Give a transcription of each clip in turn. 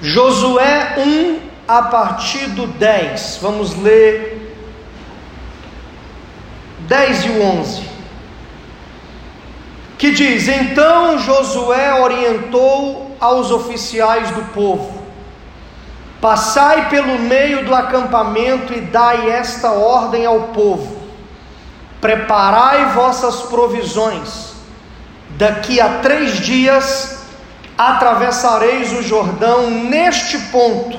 Josué 1, a partir do 10. Vamos ler 10 e 11. Que diz: Então Josué orientou aos oficiais do povo: Passai pelo meio do acampamento e dai esta ordem ao povo: Preparai vossas provisões. Daqui a três dias atravessareis o Jordão neste ponto,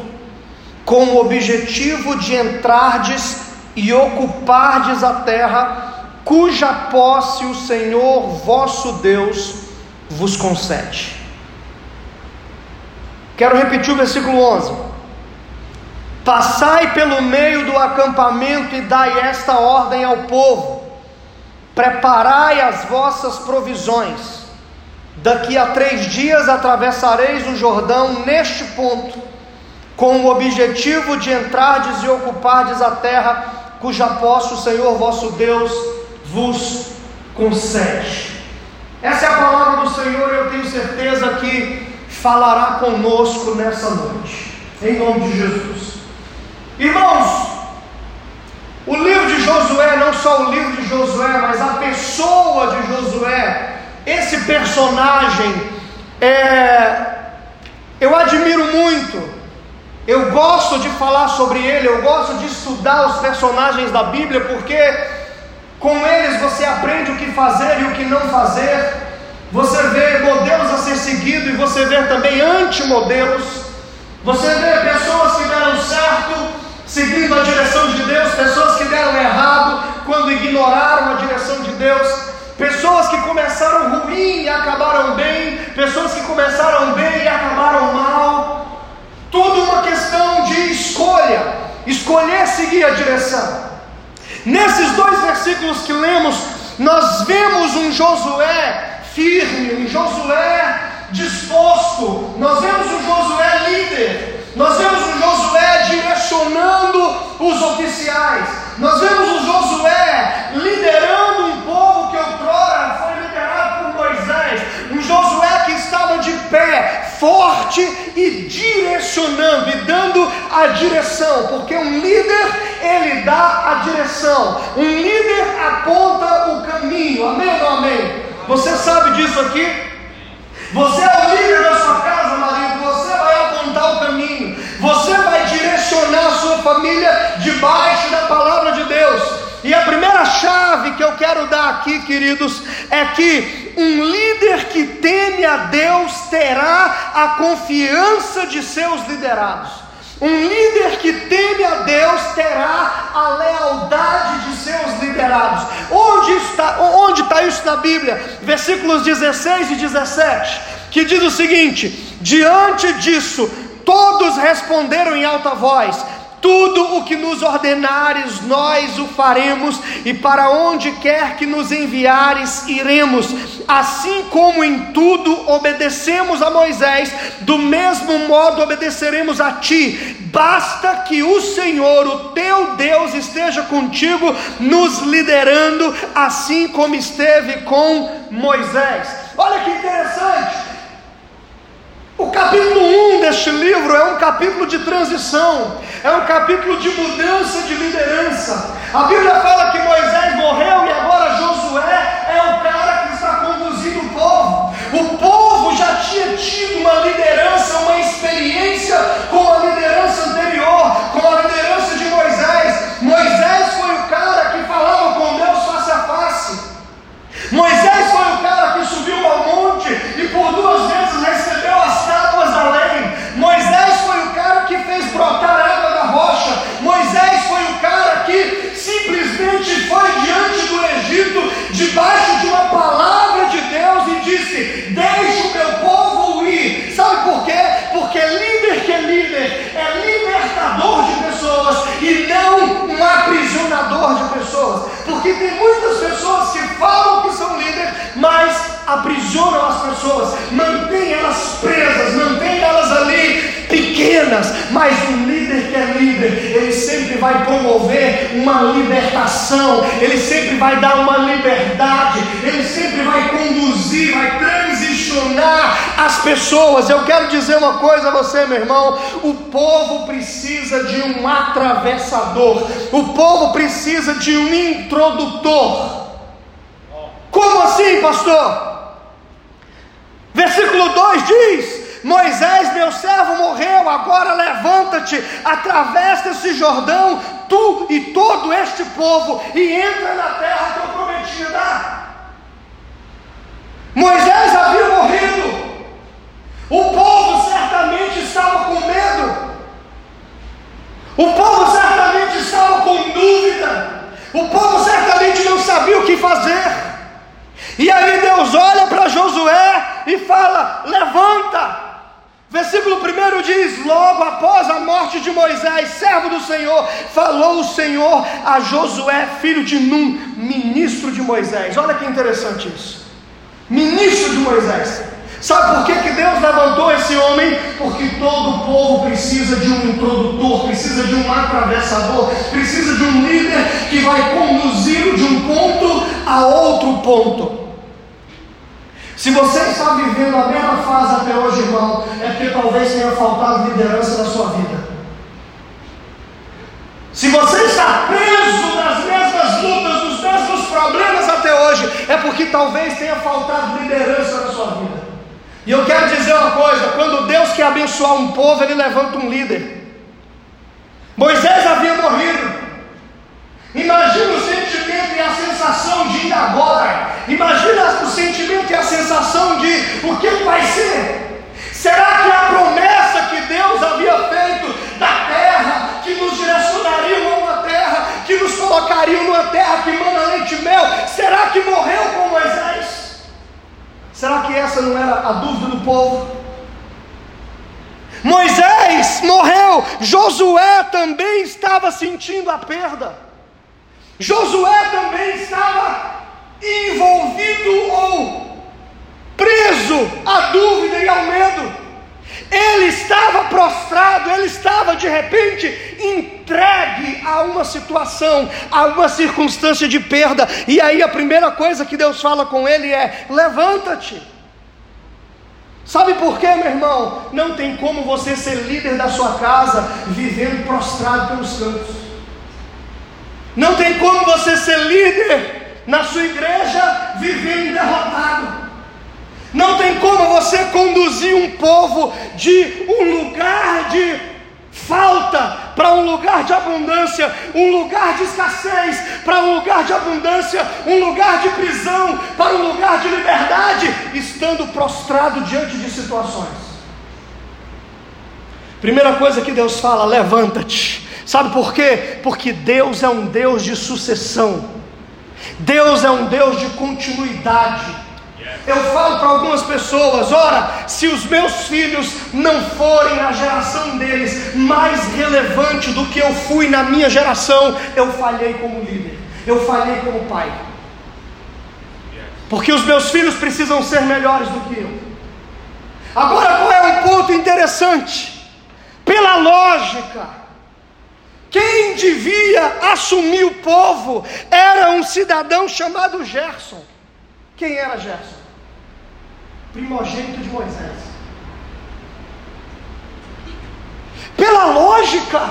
com o objetivo de entrardes e ocupardes a terra, cuja posse o Senhor vosso Deus vos concede. Quero repetir o versículo 11. Passai pelo meio do acampamento e dai esta ordem ao povo: preparai as vossas provisões Daqui a três dias atravessareis o Jordão neste ponto, com o objetivo de entrardes e ocupardes a terra cuja posse o Senhor vosso Deus vos concede. Essa é a palavra do Senhor, eu tenho certeza que falará conosco nessa noite, em nome de Jesus. Irmãos, o livro de Josué, não só o livro de Josué, mas a pessoa de Josué, esse personagem, é, eu admiro muito, eu gosto de falar sobre ele, eu gosto de estudar os personagens da Bíblia, porque com eles você aprende o que fazer e o que não fazer, você vê modelos a ser seguido e você vê também antimodelos, você vê pessoas que deram certo seguindo a direção de Deus, pessoas que deram errado quando ignoraram a direção de Deus. Pessoas que começaram ruim e acabaram bem, pessoas que começaram bem e acabaram mal. Tudo uma questão de escolha, escolher seguir a direção. Nesses dois versículos que lemos, nós vemos um Josué firme, um Josué disposto, nós vemos um Josué líder, nós vemos um Josué direcionando os oficiais, nós vemos um Josué liderando um povo que outrora foi liderado por Moisés, um Josué que estava de pé, forte e direcionando e dando a direção, porque um líder ele dá a direção, um líder aponta o caminho, amém ou amém? Você sabe disso aqui? Você é o líder da sua casa, marido. Você vai apontar o caminho. Você vai direcionar a sua família debaixo da palavra de Deus. E a primeira chave que eu quero dar aqui, queridos, é que um líder que teme a Deus terá a confiança de seus liderados. Um líder que teme a Deus terá a lealdade de seus liderados. Onde está, onde está isso na Bíblia? Versículos 16 e 17, que diz o seguinte: Diante disso, todos responderam em alta voz: tudo o que nos ordenares, nós o faremos, e para onde quer que nos enviares, iremos. Assim como em tudo obedecemos a Moisés, do mesmo modo obedeceremos a ti. Basta que o Senhor, o teu Deus, esteja contigo, nos liderando, assim como esteve com Moisés. Olha que interessante. O capítulo 1 deste livro é um capítulo de transição, é um capítulo de mudança de liderança. A Bíblia fala que Moisés morreu e agora Josué é o cara que está conduzindo o povo. O povo já tinha tido uma liderança, uma experiência com a liderança anterior, com a liderança de Moisés. Moisés foi o cara que falava com Deus face a face. Moisés foi o cara que subiu ao monte e por duas vezes recebeu as tábuas da lei. Moisés foi o cara que fez brotar água da rocha. Moisés foi o cara que simplesmente foi diante do Egito, debaixo de uma palavra de Deus, e disse: Deixe o meu povo ir. Sabe por quê? Porque líder que é líder é libertador de pessoas e não um aprisionador de pessoas. Porque tem muitas pessoas que falam que são líderes, mas aprisionam as pessoas, mantém elas presas, mantém elas ali pequenas, mas um líder que é líder, ele sempre vai promover uma libertação, ele sempre vai dar uma liberdade, ele sempre vai conduzir, vai transicionar as pessoas. Eu quero dizer uma coisa a você, meu irmão: o povo precisa de um atravessador, o povo precisa de um introdutor. Como assim, pastor? Versículo 2 diz: Moisés, meu servo, morreu, agora levanta-te, atravessa esse Jordão, tu e todo este povo, e entra na terra que eu prometi dar. Moisés havia morrido, o povo certamente estava com medo, o povo certamente estava com dúvida, o povo certamente não sabia o que fazer. E aí Deus olha para Josué e fala: levanta, Versículo 1 diz: Logo após a morte de Moisés, servo do Senhor, falou o Senhor a Josué, filho de Num, ministro de Moisés. Olha que interessante isso. Ministro de Moisés. Sabe por que, que Deus levantou esse homem? Porque todo povo precisa de um introdutor, precisa de um atravessador, precisa de um líder que vai conduzi-lo de um ponto a outro ponto. Se você está vivendo a mesma fase até hoje, irmão, é porque talvez tenha faltado liderança na sua vida. Se você está preso nas mesmas lutas, nos mesmos problemas porque talvez tenha faltado liderança na sua vida. E eu quero dizer uma coisa: quando Deus quer abençoar um povo, Ele levanta um líder. Moisés havia morrido. Imagina o sentimento e a sensação de ir agora. Imagina o sentimento e a sensação de o que vai ser. Será que a promessa que Deus havia feito da terra, que nos direcionaria a uma terra, que nos colocaria numa terra que manda leite e mel, será que morreu com Moisés? Será que essa não era a dúvida do povo? Moisés morreu, Josué também estava sentindo a perda. Josué também estava envolvido ou preso à dúvida e ao medo. Ele estava prostrado, ele estava de repente entregue a uma situação, a uma circunstância de perda. E aí a primeira coisa que Deus fala com ele é: levanta-te. Sabe por quê, meu irmão? Não tem como você ser líder da sua casa vivendo prostrado pelos cantos. Não tem como você ser líder na sua igreja vivendo derrotado. Não tem como você conduzir um povo de um lugar de falta para um lugar de abundância, um lugar de escassez para um lugar de abundância, um lugar de prisão para um lugar de liberdade, estando prostrado diante de situações. Primeira coisa que Deus fala: levanta-te. Sabe por quê? Porque Deus é um Deus de sucessão, Deus é um Deus de continuidade. Eu falo para algumas pessoas: ora, se os meus filhos não forem a geração deles mais relevante do que eu fui na minha geração, eu falhei como líder, eu falhei como pai. Porque os meus filhos precisam ser melhores do que eu. Agora, qual é um ponto interessante? Pela lógica, quem devia assumir o povo era um cidadão chamado Gerson. Quem era Gerson? Primogênito de Moisés. Pela lógica,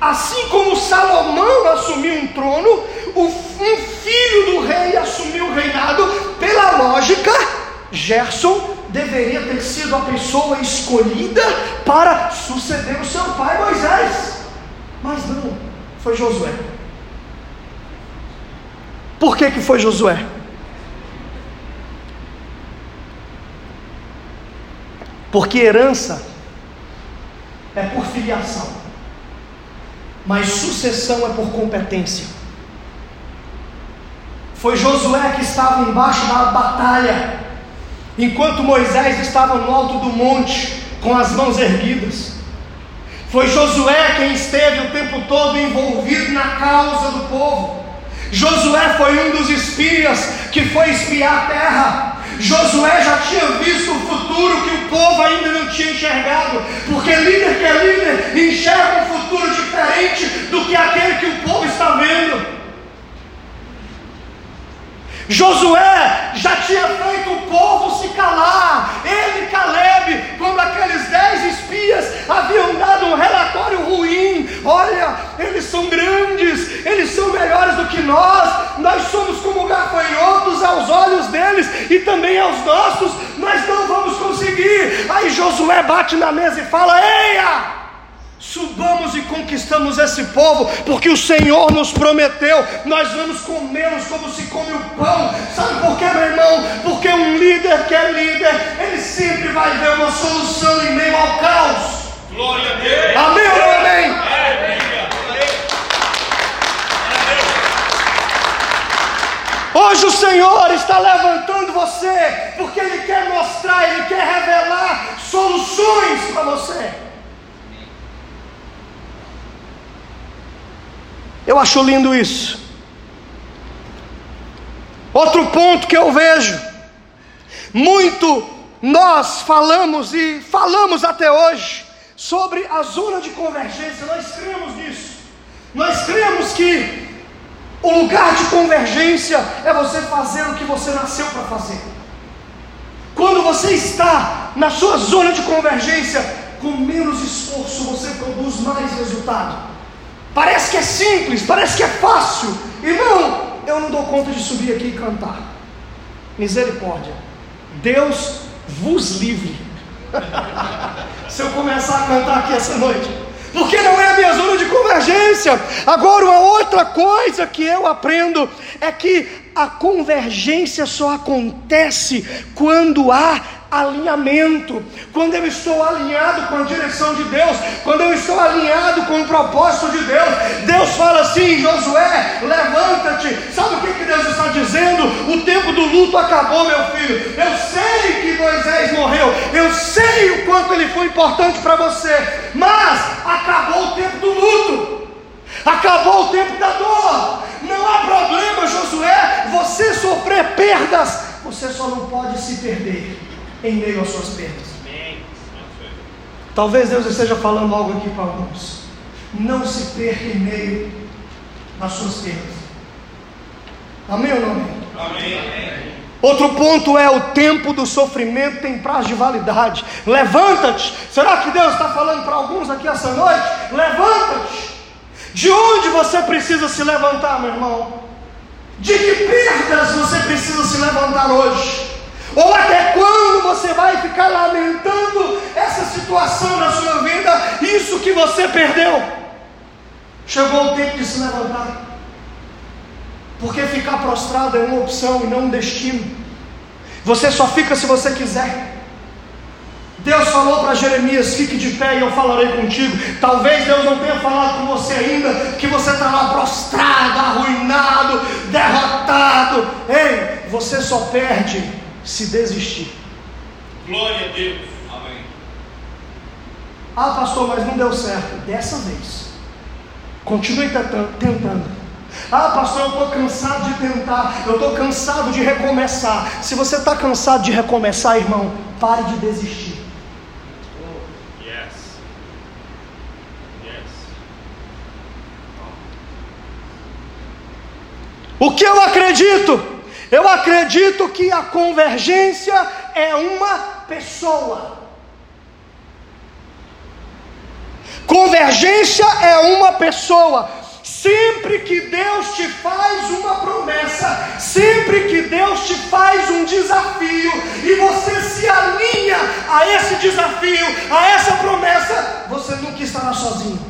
assim como Salomão assumiu um trono, um filho do rei assumiu o reinado, pela lógica, Gerson deveria ter sido a pessoa escolhida para suceder o seu pai Moisés. Mas não, foi Josué. Por que, que foi Josué? Porque herança é por filiação, mas sucessão é por competência. Foi Josué que estava embaixo da batalha, enquanto Moisés estava no alto do monte, com as mãos erguidas. Foi Josué quem esteve o tempo todo envolvido na causa do povo. Josué foi um dos espias que foi espiar a terra. Josué já tinha visto o futuro que o povo ainda não tinha enxergado, porque líder que é líder enxerga um futuro diferente do que aquele que o povo está vendo. Josué já tinha feito o povo se calar. Ele, Caleb, quando aqueles dez espias haviam dado um relatório ruim: olha, eles são grandes, eles são melhores do que nós, nós somos como gafanhotos aos olhos deles e também aos nossos, nós não vamos conseguir. Aí Josué bate na mesa e fala: Eia! Subamos e conquistamos esse povo, porque o Senhor nos prometeu, nós vamos comê-los como se come o pão. Sabe por quê, meu irmão? Porque um líder que é líder, ele sempre vai ver uma solução em meio ao caos. Glória a Deus. Amém ou não amém? Hoje o Senhor está levantando você, porque Ele quer mostrar, Ele quer revelar soluções para você. Eu acho lindo isso. Outro ponto que eu vejo, muito nós falamos e falamos até hoje sobre a zona de convergência, nós cremos nisso. Nós cremos que o lugar de convergência é você fazer o que você nasceu para fazer. Quando você está na sua zona de convergência, com menos esforço você produz mais resultado. Parece que é simples, parece que é fácil. Irmão, eu não dou conta de subir aqui e cantar. Misericórdia. Deus vos livre. Se eu começar a cantar aqui essa noite, porque não é a minha zona de convergência. Agora, uma outra coisa que eu aprendo é que a convergência só acontece quando há alinhamento, quando eu estou alinhado com a direção de Deus, quando eu estou alinhado com o propósito de Deus, Deus fala assim: Josué, levanta-te. Sabe o que, que Deus está dizendo? O tempo do luto acabou, meu filho. Eu sei que Moisés morreu, eu sei o quanto ele foi importante para você, mas acabou o tempo do luto. Acabou o tempo da dor. Não há problema, Josué, você sofrer perdas. Você só não pode se perder em meio às suas perdas. Talvez Deus esteja falando algo aqui para alguns. Não se perca em meio às suas perdas. Amém ou não amém? Amém. Outro ponto é o tempo do sofrimento tem prazo de validade. Levanta-te. Será que Deus está falando para alguns aqui essa noite? Levanta-te. De onde você precisa se levantar, meu irmão? De que perdas você precisa se levantar hoje? Ou até quando você vai ficar lamentando essa situação na sua vida, isso que você perdeu? Chegou o tempo de se levantar. Porque ficar prostrado é uma opção e não um destino. Você só fica se você quiser. Deus falou para Jeremias: fique de pé e eu falarei contigo. Talvez Deus não tenha falado com você ainda, que você está lá prostrado, arruinado, derrotado. Ei, você só perde se desistir. Glória a Deus. Amém. Ah, pastor, mas não deu certo. Dessa vez. Continue tentando. Ah, pastor, eu estou cansado de tentar, eu estou cansado de recomeçar. Se você está cansado de recomeçar, irmão, pare de desistir. Oh, yes. Yes. O que eu acredito? Eu acredito que a convergência é uma pessoa. Convergência é uma pessoa. Sempre que Deus te faz uma promessa, sempre que Deus te faz um desafio e você se alinha a esse desafio, a essa promessa, você nunca estará sozinho.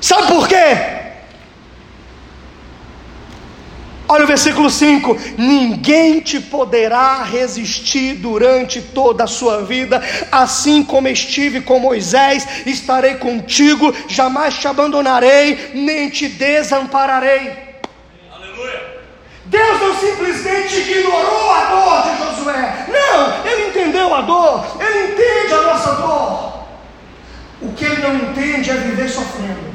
Sabe por quê? Olha o versículo 5: Ninguém te poderá resistir durante toda a sua vida, assim como estive com Moisés, estarei contigo, jamais te abandonarei, nem te desampararei. Aleluia. Deus não simplesmente ignorou a dor de Josué, não, ele entendeu a dor, ele entende a nossa dor. O que ele não entende é viver sofrendo.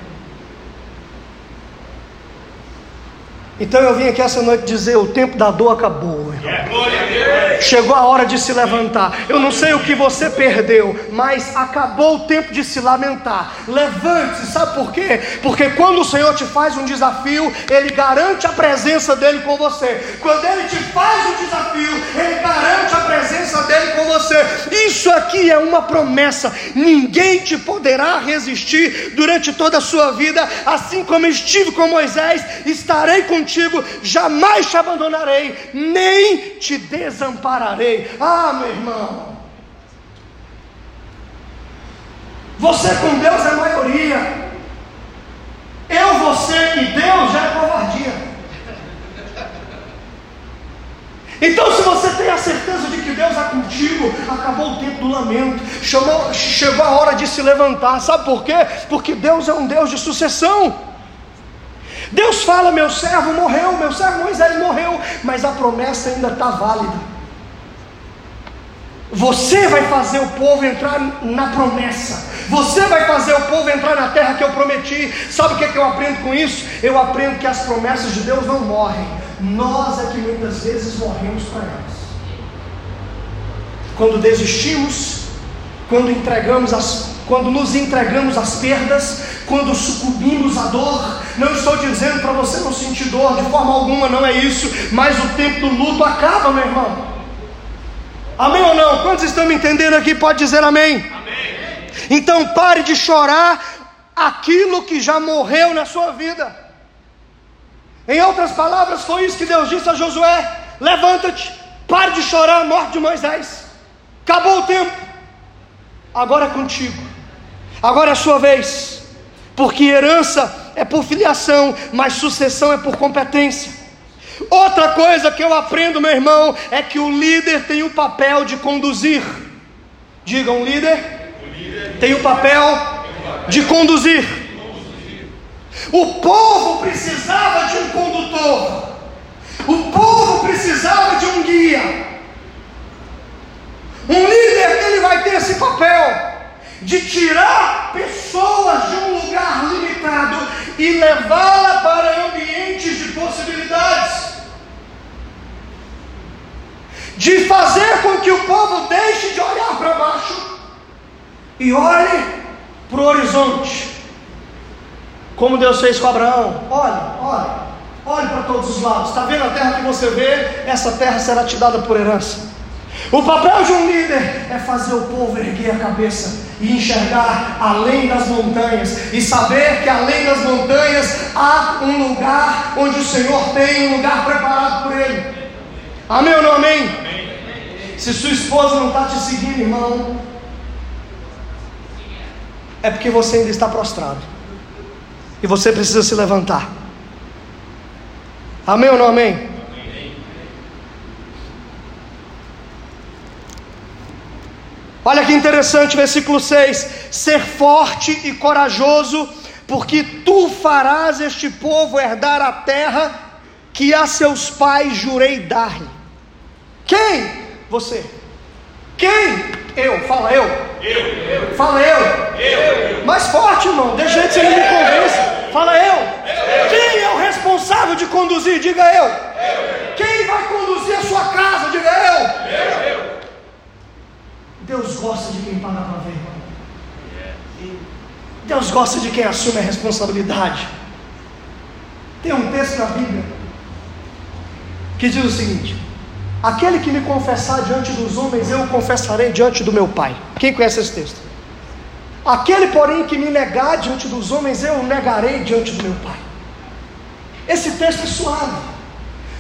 Então eu vim aqui essa noite dizer: o tempo da dor acabou. Chegou a hora de se levantar. Eu não sei o que você perdeu, mas acabou o tempo de se lamentar. Levante-se, sabe por quê? Porque quando o Senhor te faz um desafio, Ele garante a presença dele com você. Quando Ele te faz um desafio, Ele garante a presença dele com você. Isso aqui é uma promessa. Ninguém te poderá resistir durante toda a sua vida, assim como estive com Moisés, estarei contigo contigo, jamais te abandonarei, nem te desampararei. Ah, meu irmão, você com Deus é maioria, eu, você e Deus já é covardia. Então, se você tem a certeza de que Deus é contigo, acabou o tempo do lamento, chamou, chegou a hora de se levantar. Sabe por quê? Porque Deus é um Deus de sucessão. Deus fala: meu servo morreu, meu servo Moisés morreu, mas a promessa ainda está válida. Você vai fazer o povo entrar na promessa. Você vai fazer o povo entrar na terra que eu prometi. Sabe o que, é que eu aprendo com isso? Eu aprendo que as promessas de Deus não morrem. Nós é que muitas vezes morremos para elas. Quando desistimos, quando entregamos as, quando nos entregamos às perdas, quando sucumbimos à dor. Não estou dizendo para você não sentir dor de forma alguma, não é isso, mas o tempo do luto acaba, meu irmão. Amém ou não? Quantos estão me entendendo aqui? Pode dizer amém. amém. Então pare de chorar aquilo que já morreu na sua vida. Em outras palavras, foi isso que Deus disse a Josué: levanta-te, pare de chorar a morte de Moisés. Acabou o tempo, agora é contigo, agora é a sua vez porque herança é por filiação, mas sucessão é por competência. Outra coisa que eu aprendo, meu irmão, é que o líder tem o papel de conduzir. Diga, um líder, líder tem o papel de conduzir. O povo precisava de um condutor. O povo precisava de um guia. Um líder, ele vai ter esse papel de tirar pessoas de um lugar limitado e levá-la para ambientes de possibilidades. De fazer com que o povo deixe de olhar para baixo e olhe para o horizonte. Como Deus fez com Abraão. Olhe, olhe, olhe para todos os lados. Está vendo a terra que você vê? Essa terra será te dada por herança. O papel de um líder é fazer o povo erguer a cabeça e enxergar além das montanhas e saber que além das montanhas há um lugar onde o Senhor tem um lugar preparado por Ele. Amém ou não amém? amém. Se sua esposa não está te seguindo, irmão, é porque você ainda está prostrado e você precisa se levantar. Amém ou não amém? Olha que interessante, versículo 6: ser forte e corajoso, porque tu farás este povo herdar a terra que a seus pais jurei dar-lhe. Quem? Você. Quem? Eu. Fala eu. Eu. eu. Fala eu. eu. Mais forte, irmão. De jeito que você não me convence. Fala eu. eu. Quem é o responsável de conduzir? Diga eu. eu. Quem vai conduzir a sua casa? Diga eu. eu. Deus gosta de quem paga para ver, irmão. Deus gosta de quem assume a responsabilidade. Tem um texto na Bíblia que diz o seguinte: Aquele que me confessar diante dos homens, eu o confessarei diante do meu Pai. Quem conhece esse texto? Aquele, porém, que me negar diante dos homens, eu o negarei diante do meu Pai. Esse texto é suave.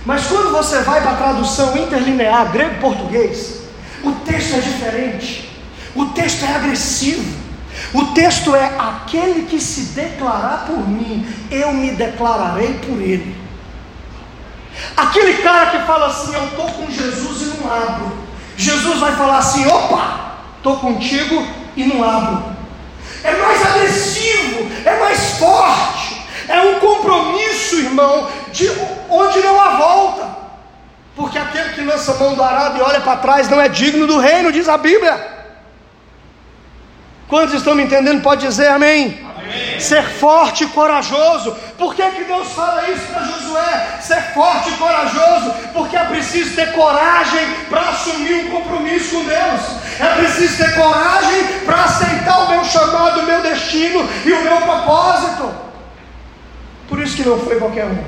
Mas quando você vai para a tradução interlinear grego-português, o texto é diferente. O texto é agressivo. O texto é: aquele que se declarar por mim, eu me declararei por ele. Aquele cara que fala assim: Eu estou com Jesus e não abro. Jesus vai falar assim: Opa, estou contigo e não abro. É mais agressivo, é mais forte, é um compromisso, irmão, de onde não há volta. Porque aquele que lança a mão do arado e olha para trás não é digno do reino, diz a Bíblia. Quantos estão me entendendo? Pode dizer amém. amém. Ser forte e corajoso. Por que, que Deus fala isso para Josué? Ser forte e corajoso, porque é preciso ter coragem para assumir um compromisso com Deus. É preciso ter coragem para aceitar o meu chamado, o meu destino e o meu propósito. Por isso que não foi qualquer um.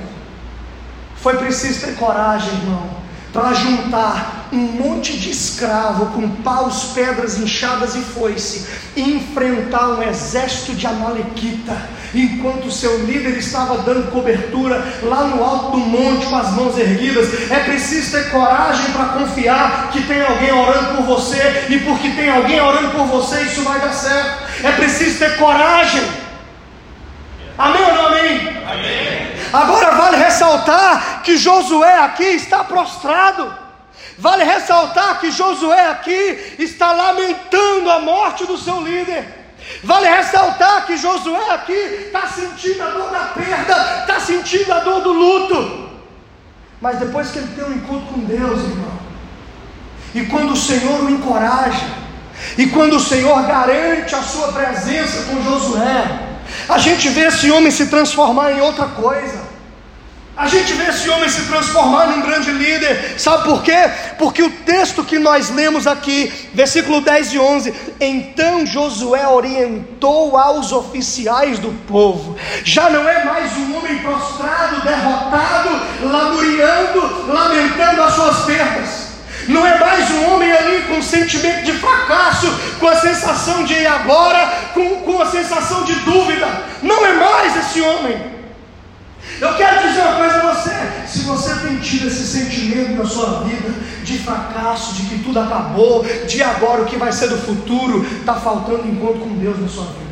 Foi preciso ter coragem, irmão para juntar um monte de escravo com paus, pedras, inchadas e foice e enfrentar um exército de Amalequita, enquanto seu líder estava dando cobertura lá no alto do monte com as mãos erguidas. É preciso ter coragem para confiar que tem alguém orando por você e porque tem alguém orando por você, isso vai dar certo. É preciso ter coragem. Amém ou não amém? Amém. Agora vale ressaltar que Josué aqui está prostrado. Vale ressaltar que Josué aqui está lamentando a morte do seu líder. Vale ressaltar que Josué aqui está sentindo a dor da perda, está sentindo a dor do luto. Mas depois que ele tem um encontro com Deus, irmão, e quando o Senhor o encoraja, e quando o Senhor garante a sua presença com Josué, a gente vê esse homem se transformar em outra coisa. A gente vê esse homem se transformar num grande líder, sabe por quê? Porque o texto que nós lemos aqui, versículo 10 e 11: Então Josué orientou aos oficiais do povo, já não é mais um homem prostrado, derrotado, lamuriando, lamentando as suas perdas. Não é mais um homem ali com sentimento de fracasso, com a sensação de ir agora, com, com a sensação de dúvida. Não é mais esse homem. Eu quero dizer uma coisa a você: se você tem tido esse sentimento na sua vida de fracasso, de que tudo acabou, de agora o que vai ser do futuro, está faltando encontro com Deus na sua vida.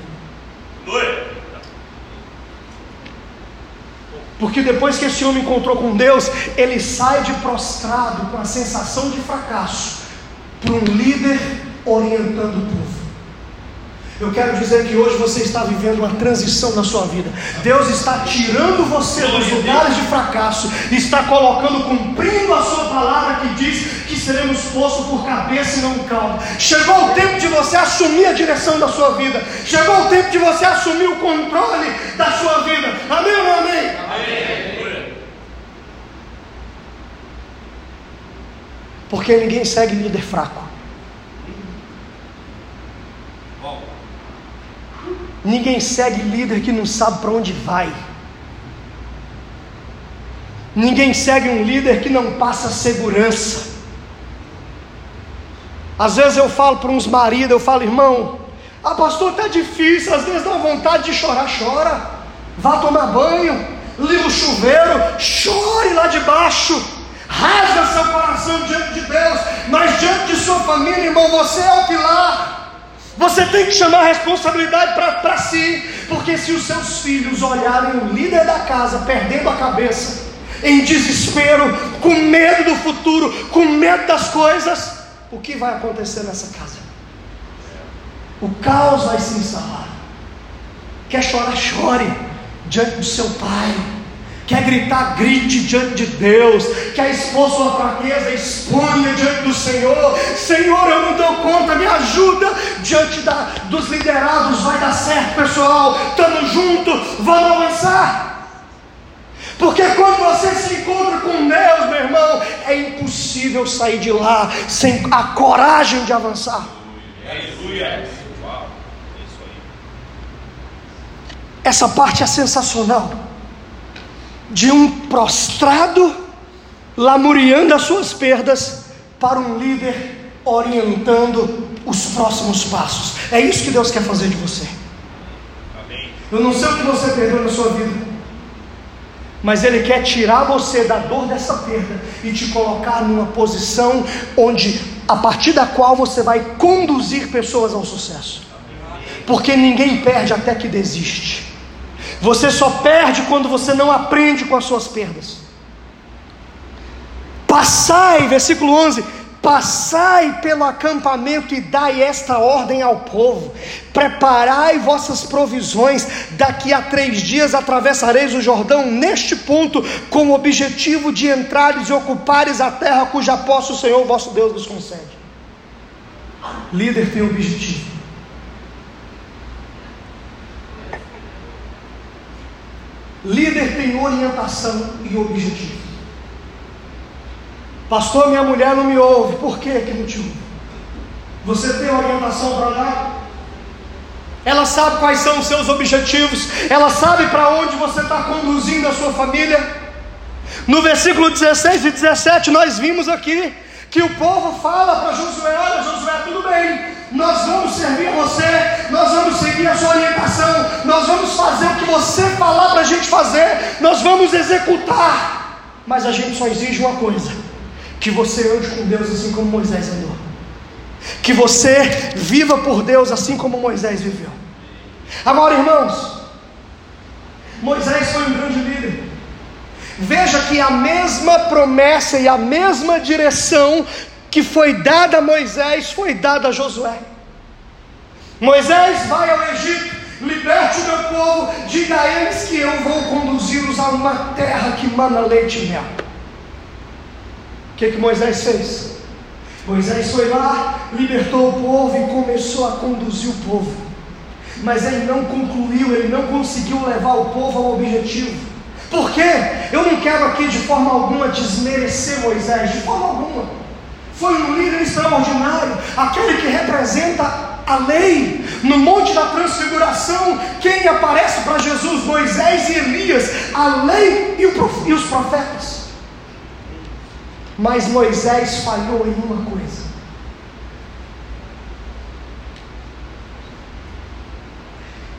Porque depois que esse homem encontrou com Deus, ele sai de prostrado com a sensação de fracasso para um líder orientando o povo. Eu quero dizer que hoje você está vivendo uma transição na sua vida. Deus está tirando você dos lugares de fracasso, está colocando, cumprindo a sua palavra que diz que seremos postos por cabeça e não cauda. Chegou o tempo de você assumir a direção da sua vida. Chegou o tempo de você assumir o controle da sua vida. Amém ou não amém? Amém. Porque ninguém segue líder fraco. Ninguém segue líder que não sabe para onde vai. Ninguém segue um líder que não passa segurança. Às vezes eu falo para uns maridos, eu falo, irmão, ah pastor, está difícil, às vezes dá vontade de chorar, chora. Vá tomar banho, liga o chuveiro, chore lá de baixo, rasga seu coração diante de Deus, mas diante de sua família, irmão, você é o pilar. Você tem que chamar a responsabilidade para si, porque se os seus filhos olharem o líder da casa perdendo a cabeça, em desespero, com medo do futuro, com medo das coisas, o que vai acontecer nessa casa? O caos vai se instalar. Quer chorar, chore diante do seu pai Quer gritar, grite diante de Deus. Quer expor sua fraqueza, exponha diante do Senhor. Senhor, eu não dou conta, me ajuda diante da, dos liderados. Vai dar certo, pessoal. Estamos juntos, vamos avançar. Porque quando você se encontra com Deus, meu irmão, é impossível sair de lá sem a coragem de avançar. Essa parte é sensacional de um prostrado, lamuriando as suas perdas, para um líder orientando os próximos passos. É isso que Deus quer fazer de você. Eu não sei o que você perdeu na sua vida, mas Ele quer tirar você da dor dessa perda e te colocar numa posição onde, a partir da qual você vai conduzir pessoas ao sucesso. Porque ninguém perde até que desiste. Você só perde quando você não aprende com as suas perdas. Passai, versículo 11: Passai pelo acampamento e dai esta ordem ao povo: Preparai vossas provisões, daqui a três dias atravessareis o Jordão, neste ponto, com o objetivo de entrares e ocupares a terra cuja posse o Senhor vosso Deus vos concede. Líder tem objetivo. Líder tem orientação e objetivo. Pastor, minha mulher não me ouve. Por que que não te ouve? Você tem orientação para dar? Ela sabe quais são os seus objetivos. Ela sabe para onde você está conduzindo a sua família. No versículo 16 e 17, nós vimos aqui que o povo fala para Josué: Olha, Josué, tudo bem, nós vamos servir você, nós vamos seguir a sua orientação, nós vamos fazer o que você falar para a gente fazer, nós vamos executar, mas a gente só exige uma coisa: que você ande com Deus assim como Moisés andou, que você viva por Deus assim como Moisés viveu. Agora, irmãos, Moisés foi um grande líder. Veja que a mesma promessa e a mesma direção que foi dada a Moisés foi dada a Josué. Moisés vai ao Egito, liberte o meu povo, diga a eles que eu vou conduzi-los a uma terra que mana leite e mel. O que, que Moisés fez? Moisés foi lá, libertou o povo e começou a conduzir o povo. Mas ele não concluiu, ele não conseguiu levar o povo ao objetivo. Por quê? Eu não quero aqui de forma alguma desmerecer Moisés, de forma alguma. Foi um líder extraordinário, aquele que representa a lei. No Monte da Transfiguração, quem aparece para Jesus? Moisés e Elias, a lei e os profetas. Mas Moisés falhou em uma coisa.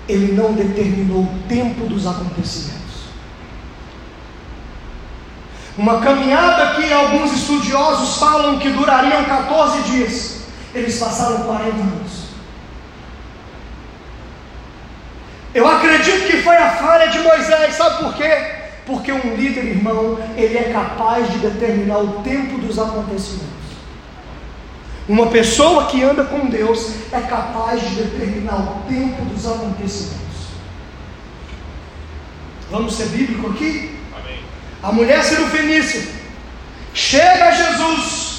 Ele não determinou o tempo dos acontecimentos. Uma caminhada que alguns estudiosos falam que durariam 14 dias. Eles passaram 40 anos. Eu acredito que foi a falha de Moisés, sabe por quê? Porque um líder, irmão, ele é capaz de determinar o tempo dos acontecimentos. Uma pessoa que anda com Deus é capaz de determinar o tempo dos acontecimentos. Vamos ser bíblico aqui? A mulher cirofenícia chega a Jesus.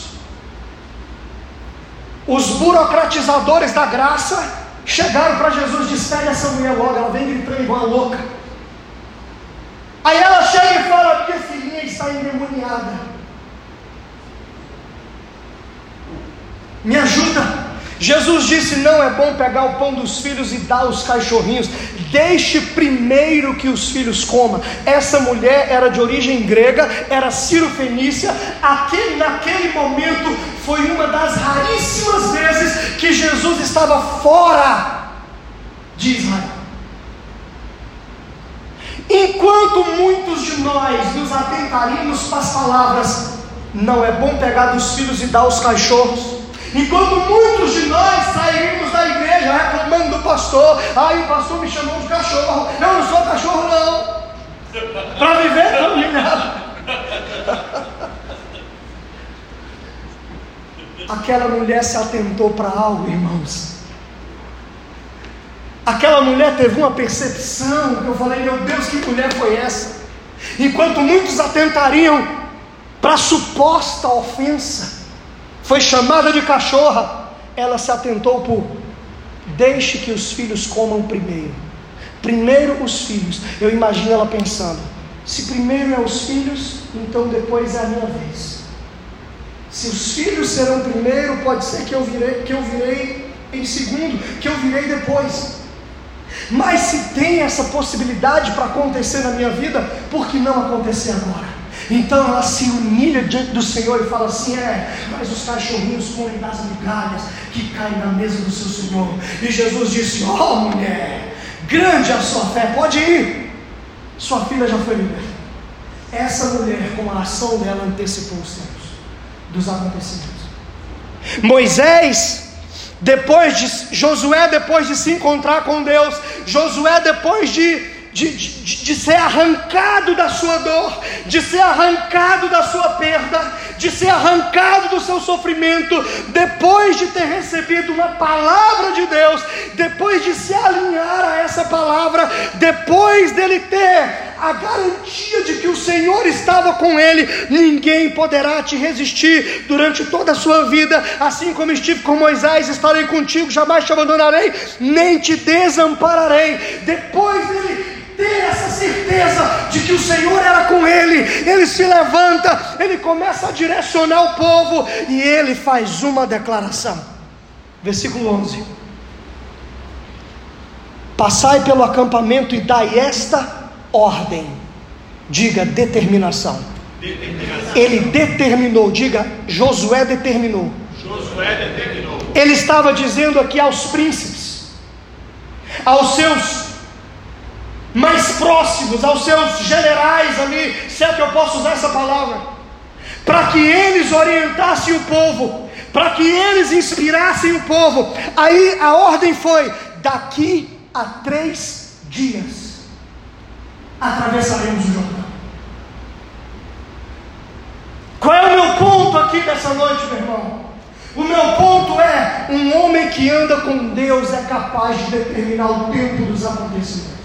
Os burocratizadores da graça chegaram para Jesus e despede essa mulher logo, ela vem gritando igual louca. Aí ela chega e fala: Minha filhinha está endemoniada. Me ajuda. Jesus disse: Não é bom pegar o pão dos filhos e dar aos cachorrinhos. Deixe primeiro que os filhos comam. Essa mulher era de origem grega, era Ciro-Fenícia. Aquele, naquele momento foi uma das raríssimas vezes que Jesus estava fora de Israel. Enquanto muitos de nós nos atentaríamos para as palavras, não é bom pegar dos filhos e dar aos cachorros. Enquanto muitos de nós saímos da igreja reclamando do pastor, ai o pastor me chamou de cachorro, eu não sou cachorro não. Para viver caminhado. Aquela mulher se atentou para algo, irmãos. Aquela mulher teve uma percepção que eu falei, meu Deus, que mulher foi essa? Enquanto muitos atentariam para a suposta ofensa, foi chamada de cachorra, ela se atentou por deixe que os filhos comam primeiro. Primeiro os filhos. Eu imagino ela pensando: se primeiro é os filhos, então depois é a minha vez. Se os filhos serão primeiro, pode ser que eu virei, que eu virei em segundo, que eu virei depois. Mas se tem essa possibilidade para acontecer na minha vida, por que não acontecer agora? Então ela se humilha diante do Senhor e fala assim: É, mas os cachorrinhos comem das migalhas que caem na mesa do seu Senhor. E Jesus disse: Ó oh, mulher, grande a sua fé, pode ir. Sua filha já foi liberta. Essa mulher, com a ação dela, antecipou os tempos dos acontecimentos. Moisés depois de Josué, depois de se encontrar com Deus, Josué, depois de de, de, de, ser arrancado da sua dor, de ser arrancado da sua perda, de ser arrancado do seu sofrimento, depois de ter recebido uma palavra de Deus, depois de se alinhar a essa palavra, depois dele ter a garantia de que o Senhor estava com ele, ninguém poderá te resistir durante toda a sua vida, assim como estive com Moisés, estarei contigo, jamais te abandonarei, nem te desampararei. Depois dele ter essa certeza de que o Senhor era com ele, ele se levanta, ele começa a direcionar o povo e ele faz uma declaração. Versículo 11: Passai pelo acampamento e dai esta ordem, diga determinação. determinação. Ele determinou, diga Josué determinou. Josué determinou. Ele estava dizendo aqui aos príncipes, aos seus mais próximos, aos seus generais ali, se é que eu posso usar essa palavra, para que eles orientassem o povo, para que eles inspirassem o povo. Aí a ordem foi: daqui a três dias atravessaremos o Jordão. Qual é o meu ponto aqui dessa noite, meu irmão? O meu ponto é: um homem que anda com Deus é capaz de determinar o tempo dos acontecimentos.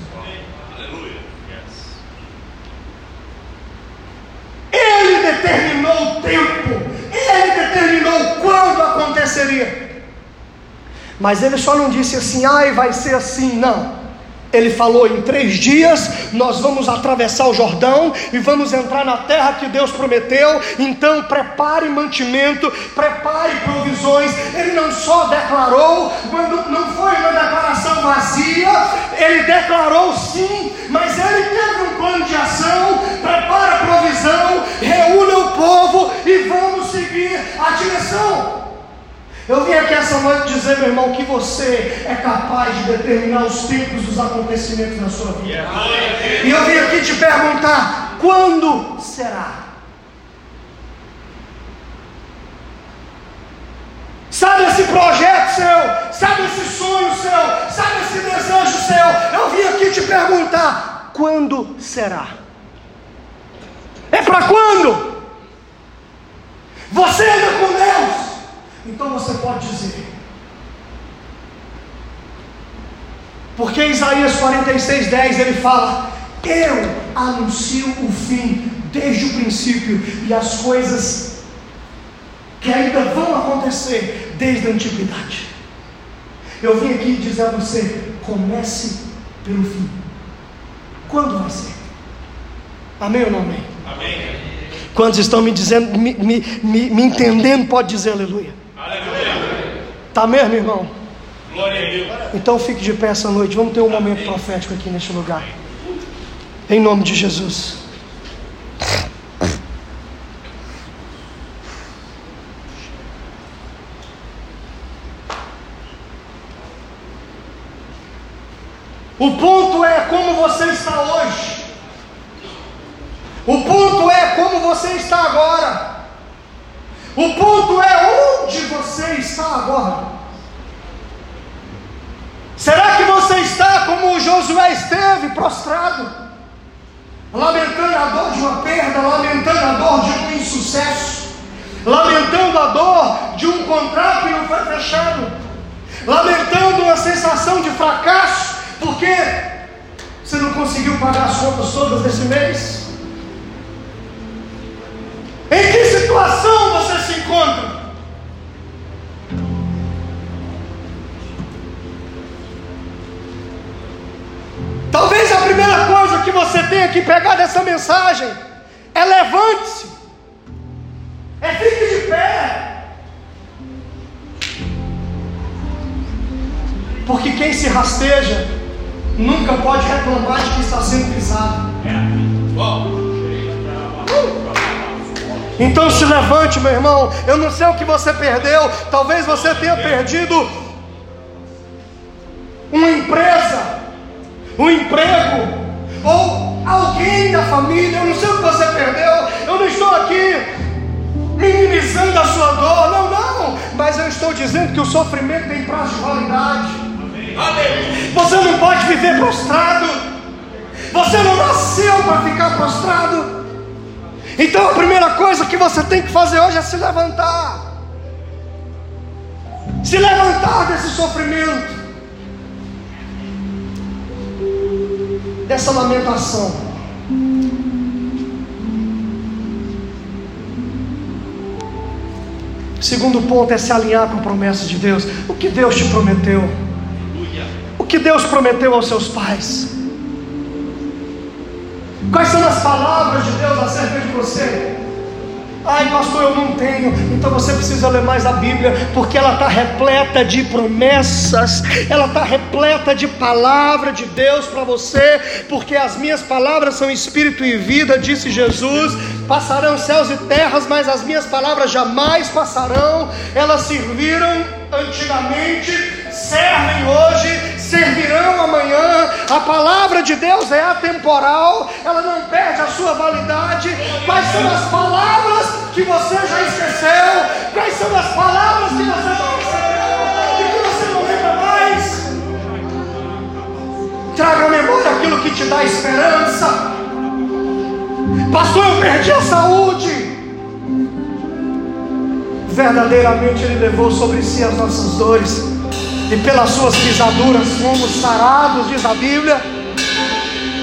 Ele determinou o tempo, ele determinou quando aconteceria. Mas ele só não disse assim, ai, vai ser assim, não. Ele falou: em três dias nós vamos atravessar o Jordão e vamos entrar na terra que Deus prometeu. Então prepare mantimento, prepare provisões. Ele não só declarou, não foi uma declaração vazia, ele declarou sim, mas ele teve um plano de ação. Prepara provisão, reúna o povo e vamos seguir a direção. Eu vim aqui essa noite dizer, meu irmão, que você é capaz de determinar os tempos dos acontecimentos na sua vida. E eu vim aqui te perguntar: quando será? Sabe esse projeto seu? Sabe esse sonho seu? Sabe esse desejo seu? Eu vim aqui te perguntar: quando será? É para quando? Você anda com Deus? Então você pode dizer. Porque Isaías 46, 10 ele fala: Eu anuncio o fim desde o princípio e as coisas que ainda vão acontecer desde a antiguidade. Eu vim aqui dizer a você: comece pelo fim. Quando vai ser? Amém ou não amém? Amém. Quantos estão me dizendo, me, me, me, me entendendo, pode dizer aleluia. Está mesmo, irmão? Glória a Deus. Então fique de pé essa noite. Vamos ter um momento profético aqui neste lugar. Em nome de Jesus. O ponto é como você está hoje. O ponto você está agora. O ponto é onde você está agora. Será que você está como Josué esteve, prostrado, lamentando a dor de uma perda, lamentando a dor de um insucesso, lamentando a dor de um contrato que não foi fechado, lamentando uma sensação de fracasso, porque você não conseguiu pagar as contas todas desse mês? Em que situação você se encontra? Talvez a primeira coisa que você tenha que pegar dessa mensagem é levante-se, é fique de pé. Porque quem se rasteja nunca pode reclamar de que está sendo pisado. É. Uh! Então se levante, meu irmão. Eu não sei o que você perdeu. Talvez você tenha perdido uma empresa, um emprego, ou alguém da família. Eu não sei o que você perdeu. Eu não estou aqui minimizando a sua dor. Não, não. Mas eu estou dizendo que o sofrimento tem prazo de validade. Amém. Você não pode viver prostrado. Você não nasceu para ficar prostrado. Então a primeira coisa que você tem que fazer hoje é se levantar. Se levantar desse sofrimento, dessa lamentação. Segundo ponto é se alinhar com a promessa de Deus. O que Deus te prometeu? O que Deus prometeu aos seus pais? Quais são as palavras de Deus acerca de você? Ai, pastor, eu não tenho. Então você precisa ler mais a Bíblia, porque ela está repleta de promessas, ela está repleta de palavra de Deus para você, porque as minhas palavras são espírito e vida, disse Jesus. Passarão céus e terras, mas as minhas palavras jamais passarão. Elas serviram antigamente, servem hoje, servirão amanhã. A palavra de Deus é atemporal, ela não perde a sua validade. Quais são as palavras que você já esqueceu? Quais são as palavras que você já recebeu e que você não lembra mais? Traga à memória aquilo que te dá esperança. Pastor, eu perdi a saúde verdadeiramente Ele levou sobre si as nossas dores, e pelas suas pisaduras fomos sarados, diz a Bíblia.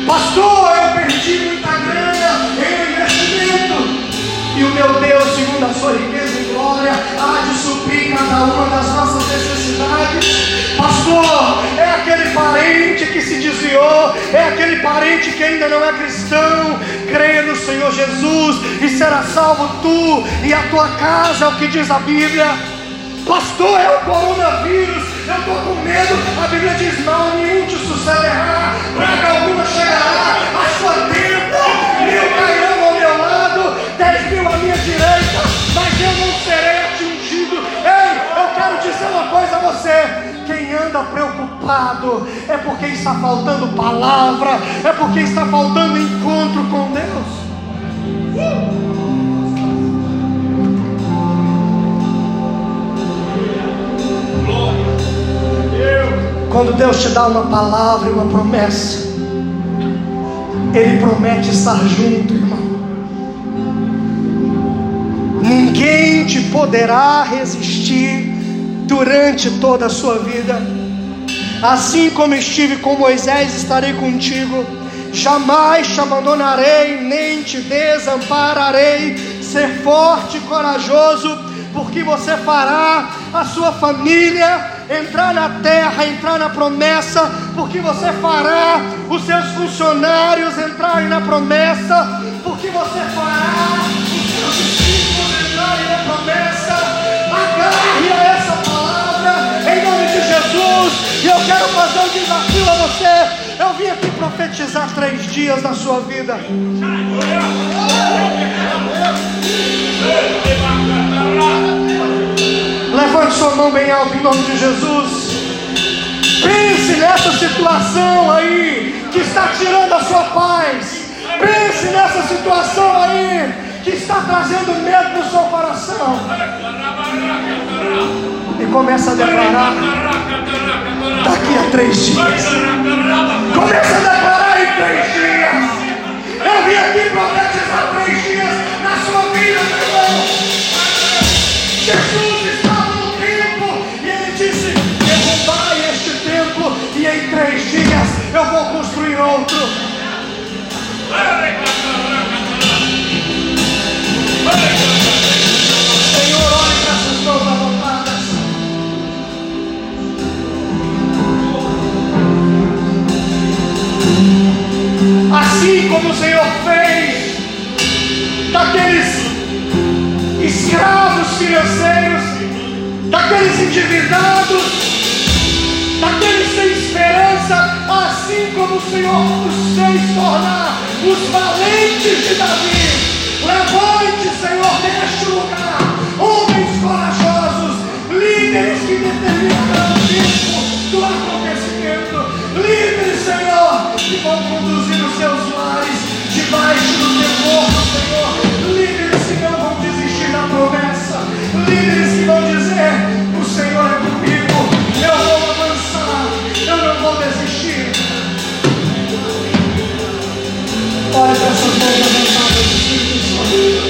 Pastor, eu perdi muita grana em investimento, e o meu Deus, segundo a sua riqueza e glória, há de suprir cada uma das nossas necessidades. Pastor, é aquele parente que se desviou, é aquele parente que ainda não é cristão. Creia no Senhor Jesus e será salvo tu e a tua casa, é o que diz a Bíblia. Pastor, é o coronavírus, eu estou com medo. A Bíblia diz: mal nenhum te sucederá, praga alguma chegará à sua tenda, mil cairão ao meu lado, dez mil à minha direita, mas eu não serei atingido. Ei, eu quero dizer uma coisa a você quem anda preocupado é porque está faltando palavra, é porque está faltando encontro com Deus. Quando Deus te dá uma palavra e uma promessa, Ele promete estar junto, irmão. Ninguém te poderá resistir durante toda a sua vida. Assim como estive com Moisés, estarei contigo. Jamais te abandonarei, nem te desampararei. Ser forte e corajoso, porque você fará a sua família entrar na terra, entrar na promessa, porque você fará os seus funcionários entrarem na promessa, porque você fará os seus discípulos entrarem na promessa. Agarre a essa Jesus. E eu quero fazer um desafio a você. Eu vim aqui profetizar três dias na sua vida. Levante sua mão bem alto em nome de Jesus. Pense nessa situação aí que está tirando a sua paz. Pense nessa situação aí que está trazendo medo no seu coração e começa a declarar daqui a três dias. Começa a declarar em três dias. Eu vim aqui profetizar três dias na sua vida, meu irmão. Jesus dias eu vou construir outro. Senhor, olhe para essas mãos assim como o Senhor fez daqueles escravos financeiros, daqueles endividados, assim como o Senhor os fez tornar os valentes de Davi. Levante, Senhor, neste lugar, homens corajosos, líderes que determinarão o tempo do acontecimento, líderes, Senhor, que vão conduzir os seus lares debaixo do temor do Senhor. Líderes que não vão desistir da promessa. Líderes que vão dizer: O Senhor é comigo, eu vou avançar, eu não vou desistir. Olha para essas mãos avançadas do Espírito.